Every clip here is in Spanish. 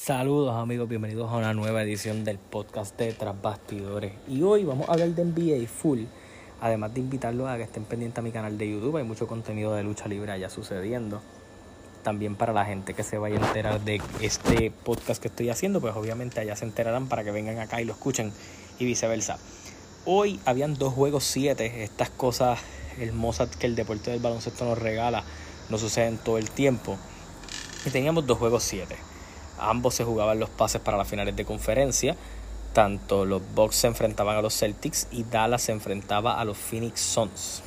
Saludos amigos, bienvenidos a una nueva edición del podcast de Tras Bastidores. Y hoy vamos a hablar de NBA Full, además de invitarlos a que estén pendientes a mi canal de YouTube, hay mucho contenido de lucha libre allá sucediendo. También para la gente que se vaya a enterar de este podcast que estoy haciendo, pues obviamente allá se enterarán para que vengan acá y lo escuchen y viceversa. Hoy habían dos juegos siete, estas cosas hermosas que el deporte del baloncesto nos regala, no suceden todo el tiempo. Y teníamos dos juegos siete Ambos se jugaban los pases para las finales de conferencia. Tanto los Bucks se enfrentaban a los Celtics y Dallas se enfrentaba a los Phoenix Suns.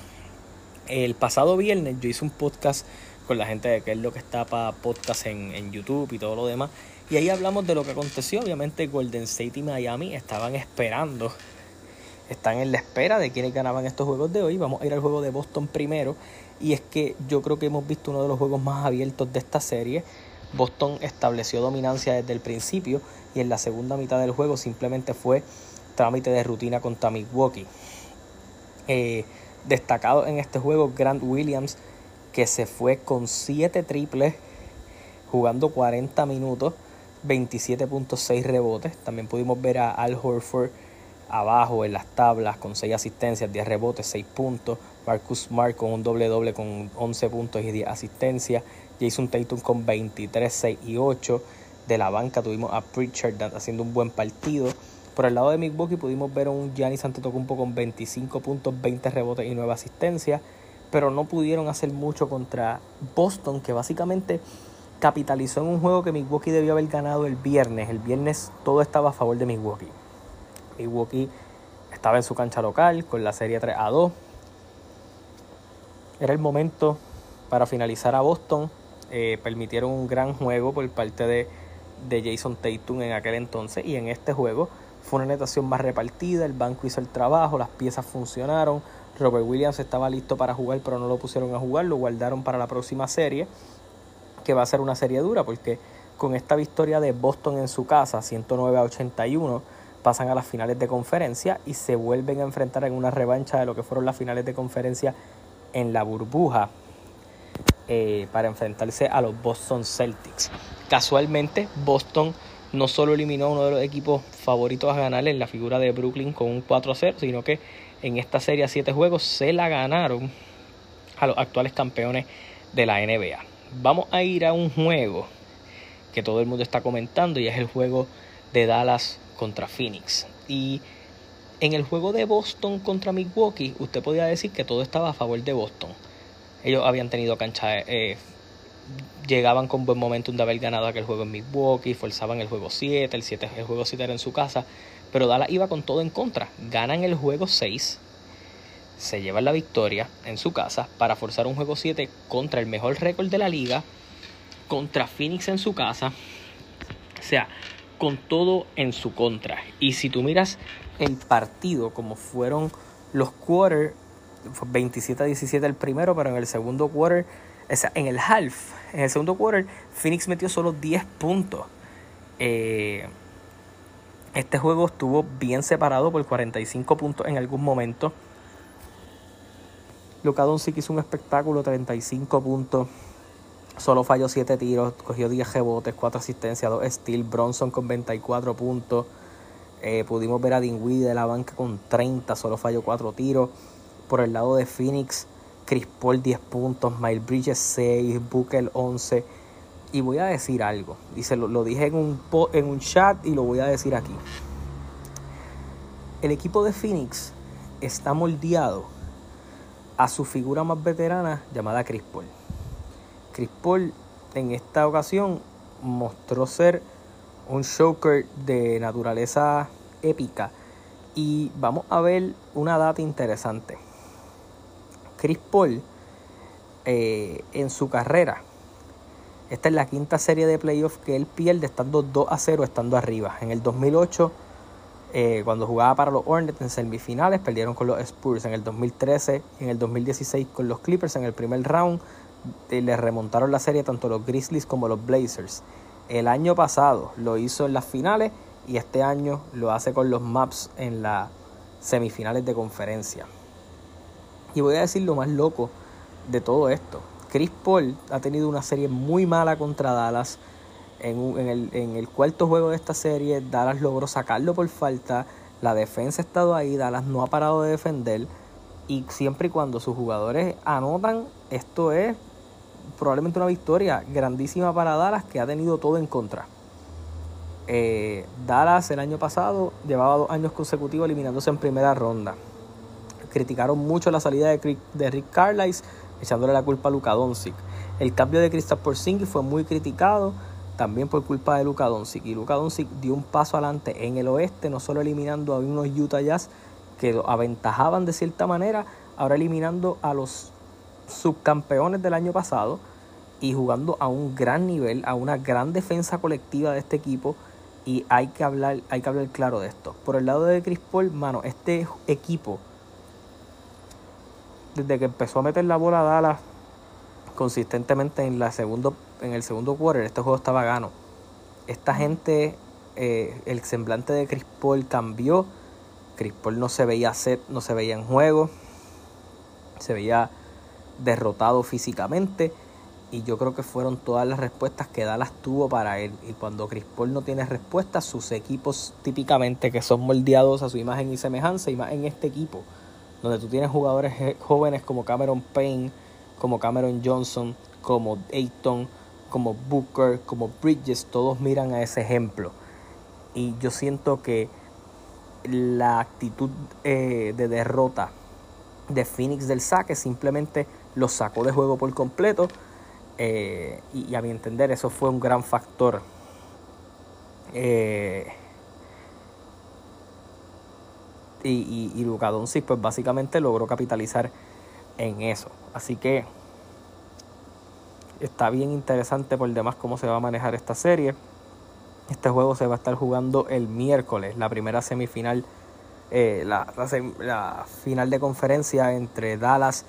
El pasado viernes yo hice un podcast con la gente de que es lo que está para podcast en, en YouTube y todo lo demás. Y ahí hablamos de lo que aconteció. Obviamente Golden State y Miami estaban esperando, están en la espera de quienes ganaban estos juegos de hoy. Vamos a ir al juego de Boston primero. Y es que yo creo que hemos visto uno de los juegos más abiertos de esta serie. Boston estableció dominancia desde el principio y en la segunda mitad del juego simplemente fue trámite de rutina contra Milwaukee. Eh, destacado en este juego Grant Williams que se fue con 7 triples jugando 40 minutos, 27.6 rebotes. También pudimos ver a Al Horford abajo en las tablas con 6 asistencias, 10 rebotes, 6 puntos. Marcus Smart con un doble doble con 11 puntos y 10 asistencias. Jason Tatum con 23, 6 y 8. De la banca tuvimos a Pritchard haciendo un buen partido. Por el lado de Milwaukee pudimos ver a un Giannis Antetokounmpo con 25 puntos, 20 rebotes y 9 asistencias. Pero no pudieron hacer mucho contra Boston, que básicamente capitalizó en un juego que Milwaukee debió haber ganado el viernes. El viernes todo estaba a favor de Milwaukee. Milwaukee estaba en su cancha local con la serie 3 a 2. Era el momento para finalizar a Boston. Eh, permitieron un gran juego por parte de, de Jason Tatum en aquel entonces y en este juego fue una natación más repartida, el banco hizo el trabajo, las piezas funcionaron, Robert Williams estaba listo para jugar pero no lo pusieron a jugar, lo guardaron para la próxima serie, que va a ser una serie dura porque con esta victoria de Boston en su casa, 109 a 81, pasan a las finales de conferencia y se vuelven a enfrentar en una revancha de lo que fueron las finales de conferencia en la burbuja eh, para enfrentarse a los Boston Celtics. Casualmente, Boston no solo eliminó a uno de los equipos favoritos a ganar en la figura de Brooklyn con un 4-0, sino que en esta serie a 7 juegos se la ganaron a los actuales campeones de la NBA. Vamos a ir a un juego que todo el mundo está comentando y es el juego de Dallas contra Phoenix. Y en el juego de Boston contra Milwaukee, usted podía decir que todo estaba a favor de Boston ellos habían tenido cancha, eh, llegaban con buen momento de haber ganado aquel juego en Milwaukee, forzaban el juego 7, el, 7, el juego 7 era en su casa, pero Dallas iba con todo en contra. Ganan el juego 6, se llevan la victoria en su casa para forzar un juego 7 contra el mejor récord de la liga, contra Phoenix en su casa. O sea, con todo en su contra. Y si tú miras el partido, como fueron los quarters, fue 27 a 17 el primero, pero en el segundo quarter, o sea, en el half, en el segundo quarter, Phoenix metió solo 10 puntos. Eh, este juego estuvo bien separado por 45 puntos en algún momento. Luka Doncic hizo un espectáculo, 35 puntos. Solo falló 7 tiros, cogió 10 rebotes, 4 asistencias, 2 steals. Bronson con 24 puntos. Eh, pudimos ver a Dinwiddie de la banca con 30, solo falló 4 tiros. Por el lado de Phoenix, Chris Paul 10 puntos, Miles Bridges 6, Booker 11. Y voy a decir algo. Dice, lo, lo dije en un, en un chat y lo voy a decir aquí. El equipo de Phoenix está moldeado a su figura más veterana llamada Chris Paul. Chris Paul en esta ocasión mostró ser un shoker de naturaleza épica. Y vamos a ver una data interesante. Chris Paul eh, en su carrera. Esta es la quinta serie de playoffs que él pierde estando 2 a 0, estando arriba. En el 2008, eh, cuando jugaba para los Hornets en semifinales, perdieron con los Spurs. En el 2013 y en el 2016 con los Clippers en el primer round, eh, le remontaron la serie tanto los Grizzlies como los Blazers. El año pasado lo hizo en las finales y este año lo hace con los Maps en las semifinales de conferencia. Y voy a decir lo más loco de todo esto. Chris Paul ha tenido una serie muy mala contra Dallas. En, el, el cuarto juego de esta serie, Dallas logró sacarlo por falta. La defensa ha estado ahí, Dallas no ha parado de defender. Y siempre y cuando sus jugadores anotan, esto es probablemente una victoria grandísima para Dallas que ha tenido todo en contra. Eh, Dallas el año pasado llevaba dos años consecutivos eliminándose en primera ronda. Criticaron mucho la salida de, Rick Carlisle, echándole la culpa a Luka Doncic. El cambio de Kristaps Porzingis fue muy criticado también por culpa de Luka Doncic. Y Luka Doncic dio un paso adelante en el oeste, no solo eliminando a unos Utah Jazz que lo aventajaban de cierta manera, ahora eliminando a los subcampeones del año pasado y jugando a un gran nivel, a una gran defensa colectiva de este equipo y hay que hablar, hay que hablar claro de esto. Por el lado de Chris Paul, mano, este equipo, desde que empezó a meter la bola a Dallas consistentemente en, la segundo, en el segundo quarter, este juego estaba gano. Esta gente, eh, el semblante de Chris Paul cambió. Chris Paul no se veía set, no se veía en juego. Se veía derrotado físicamente y yo creo que fueron todas las respuestas que Dallas tuvo para él. Y cuando Chris Paul no tiene respuestas, sus equipos típicamente que son moldeados a su imagen y semejanza, y más en este equipo, donde tú tienes jugadores jóvenes como Cameron Payne, como Cameron Johnson, como Ayton, como Booker, como Bridges, todos miran a ese ejemplo. Y yo siento que la actitud eh, de derrota de Phoenix del saque simplemente los sacó de juego por completo eh, y, a mi entender eso fue un gran factor. Eh, y, y, y Luka Doncic pues básicamente logró capitalizar en eso. Así que está bien interesante por demás cómo se va a manejar esta serie. Este juego se va a estar jugando el miércoles, la primera semifinal, eh, la, la, final de conferencia entre Dallas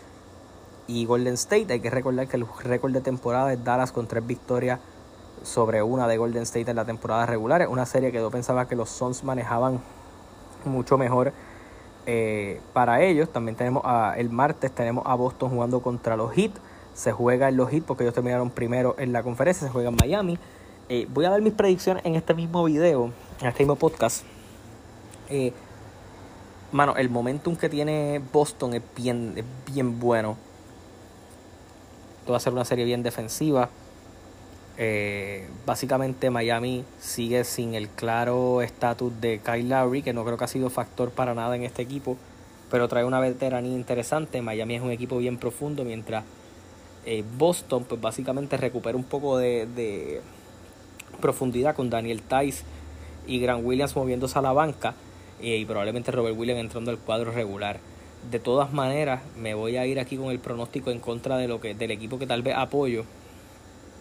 y Golden State. Hay que recordar que el récord de temporada es Dallas con tres victorias sobre una de Golden State en la temporada regular. Una serie que yo pensaba que los Suns manejaban mucho mejor eh, para ellos. También tenemos a, el martes tenemos a Boston jugando contra los Heat. Se juega en los Heat porque ellos terminaron primero en la conferencia. Se juega en Miami. Eh, voy a dar mis predicciones en este mismo video, en este mismo podcast. Eh, mano, el momentum que tiene Boston es bien, es bien bueno va a ser una serie bien defensiva. Eh, básicamente Miami sigue sin el claro estatus de Kyle Lowry, que no creo que ha sido factor para nada en este equipo, pero trae una veteranía interesante. Miami es un equipo bien profundo, mientras eh, Boston pues básicamente recupera un poco de, profundidad con Daniel Tice y Grant Williams moviéndose a la banca eh, y probablemente Robert Williams entrando al cuadro regular de todas maneras me voy a ir aquí con el pronóstico en contra de lo que del equipo que tal vez apoyo.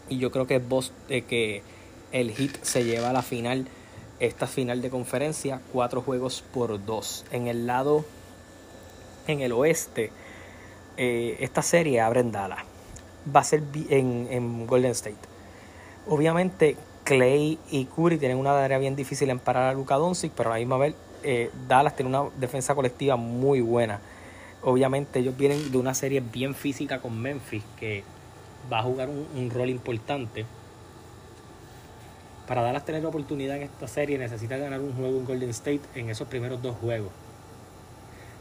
Y yo creo que eh, que el Heat se lleva a la final esta final de conferencia cuatro juegos por dos. En el lado en el oeste eh, esta serie abre en Dallas. Va a ser en, en Golden State. Obviamente Clay y Curry tienen una tarea bien difícil en parar a Luka Doncic pero a la misma vez eh, Dallas tiene una defensa colectiva muy buena. Obviamente ellos vienen de una serie bien física con Memphis que va a jugar un, rol importante. Para Dallas tener oportunidad en esta serie necesita ganar un juego en Golden State en esos primeros dos juegos.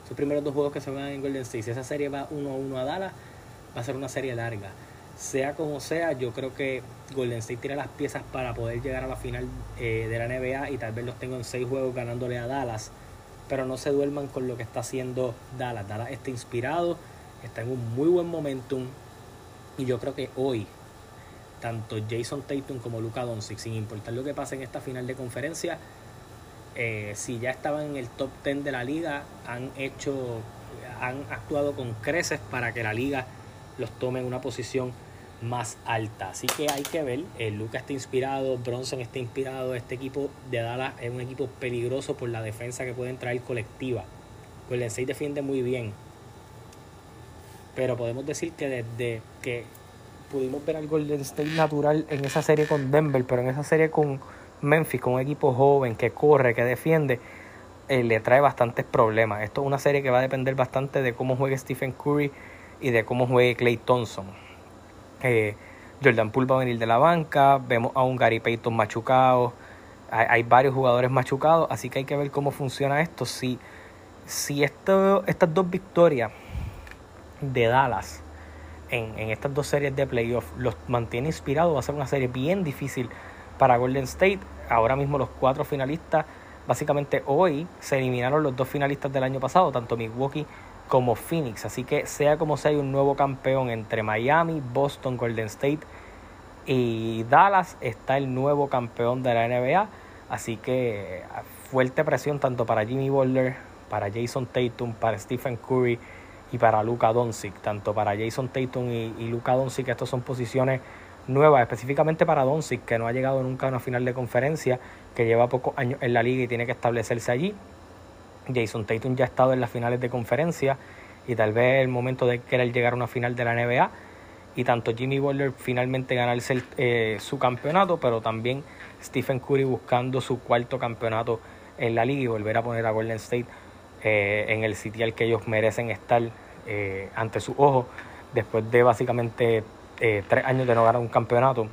Esos primeros dos juegos que se van en Golden State. Si esa serie va 1-1 a Dallas, va a ser una serie larga sea como sea, yo creo que Golden State tiene las piezas para poder llegar a la final eh, de la NBA y tal vez los tengo en seis juegos ganándole a Dallas. Pero no se duerman con lo que está haciendo Dallas. Dallas está inspirado, está en un muy buen momentum. Y yo creo que hoy, tanto Jason Tatum como Luka Doncic, sin importar lo que pase en esta final de conferencia, eh, si ya estaban en el top 10 de la liga, han hecho, han actuado con creces para que la liga los tome en una posición más alta. Así que hay que ver, el Luca está inspirado, Bronson está inspirado, este equipo de Dallas es un equipo peligroso por la defensa que pueden traer colectiva. Golden State defiende muy bien. Pero podemos decir que desde que pudimos ver al Golden State natural en esa serie con Denver, pero en esa serie con Memphis, con un equipo joven que corre, que defiende, eh, le trae bastantes problemas. Esto es una serie que va a depender bastante de cómo juegue Stephen Curry y de cómo juegue Clay Thompson. Eh, Jordan Poole va a venir de la banca, vemos a un Gary Payton machucado, hay, varios jugadores machucados, así que hay que ver cómo funciona esto. Si, si estas dos victorias de Dallas en, estas dos series de playoffs los mantiene inspirados, va a ser una serie bien difícil para Golden State. Ahora mismo los cuatro finalistas, básicamente hoy se eliminaron los dos finalistas del año pasado, tanto Milwaukee como Phoenix. Así que sea como sea, hay un nuevo campeón entre Miami, Boston, Golden State y Dallas. Está el nuevo campeón de la NBA. Así que fuerte presión tanto para Jimmy Butler, para Jason Tatum, para Stephen Curry y para Luka Doncic. Tanto para Jason Tatum y, y Luka Doncic, estos son posiciones nuevas, específicamente para Doncic, que no ha llegado nunca a una final de conferencia, que lleva pocos años en la liga y tiene que establecerse allí. Jason Tatum ya ha estado en las finales de conferencia y tal vez el momento de querer llegar a una final de la NBA. Y tanto Jimmy Butler finalmente ganarse eh, su campeonato, pero también Stephen Curry buscando su cuarto campeonato en la liga y volver a poner a Golden State eh, en el sitial que ellos merecen estar eh, ante sus ojos después de básicamente tres años de no ganar un campeonato.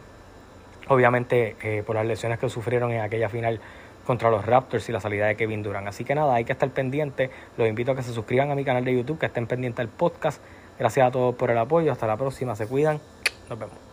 Obviamente por las lesiones que sufrieron en aquella final contra los Raptors y la salida de Kevin Durant. Así que nada, hay que estar pendiente. Los invito a que se suscriban a mi canal de YouTube, que estén pendientes del podcast. Gracias a todos por el apoyo. Hasta la próxima. Se cuidan. Nos vemos.